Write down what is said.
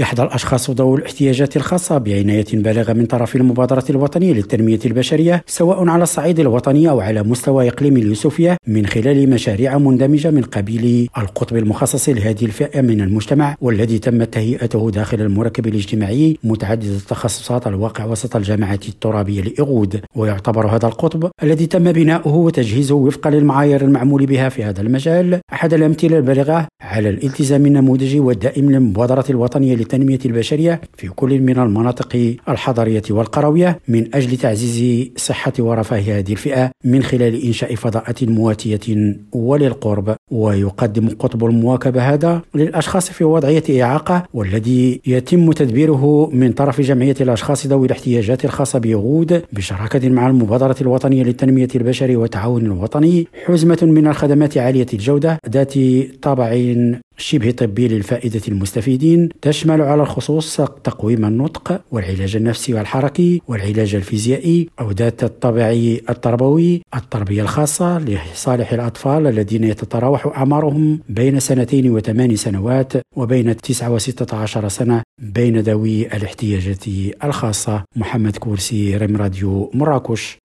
يحظى الأشخاص ذوي الاحتياجات الخاصة بعناية بالغة من طرف المبادرة الوطنية للتنمية البشرية سواء على الصعيد الوطني أو على مستوى إقليم اليوسفية من خلال مشاريع مندمجة من قبيل القطب المخصص لهذه الفئة من المجتمع والذي تم تهيئته داخل المركب الاجتماعي متعدد التخصصات الواقع وسط الجامعة الترابية لإغود ويعتبر هذا القطب الذي تم بناؤه وتجهيزه وفقا للمعايير المعمول بها في هذا المجال أحد الأمثلة البالغة على الالتزام النموذجي والدائم للمبادرة الوطنية للتنمية البشرية في كل من المناطق الحضرية والقروية من أجل تعزيز صحة ورفاه هذه الفئة من خلال إنشاء فضاءات مواتية وللقرب. ويقدم قطب المواكبة هذا للأشخاص في وضعية إعاقة والذي يتم تدبيره من طرف جمعية الأشخاص ذوي الاحتياجات الخاصة بيغود بشراكة مع المبادرة الوطنية للتنمية البشرية والتعاون الوطني حزمة من الخدمات عالية الجودة ذات طابع شبه طبي للفائدة المستفيدين تشمل على الخصوص تقويم النطق والعلاج النفسي والحركي والعلاج الفيزيائي أو ذات الطابع التربوي التربية الخاصة لصالح الأطفال الذين يتراوح أعمارهم بين سنتين وثمان سنوات وبين تسعة وستة عشر سنة بين ذوي الاحتياجات الخاصة. محمد كورسي ريم راديو مراكش.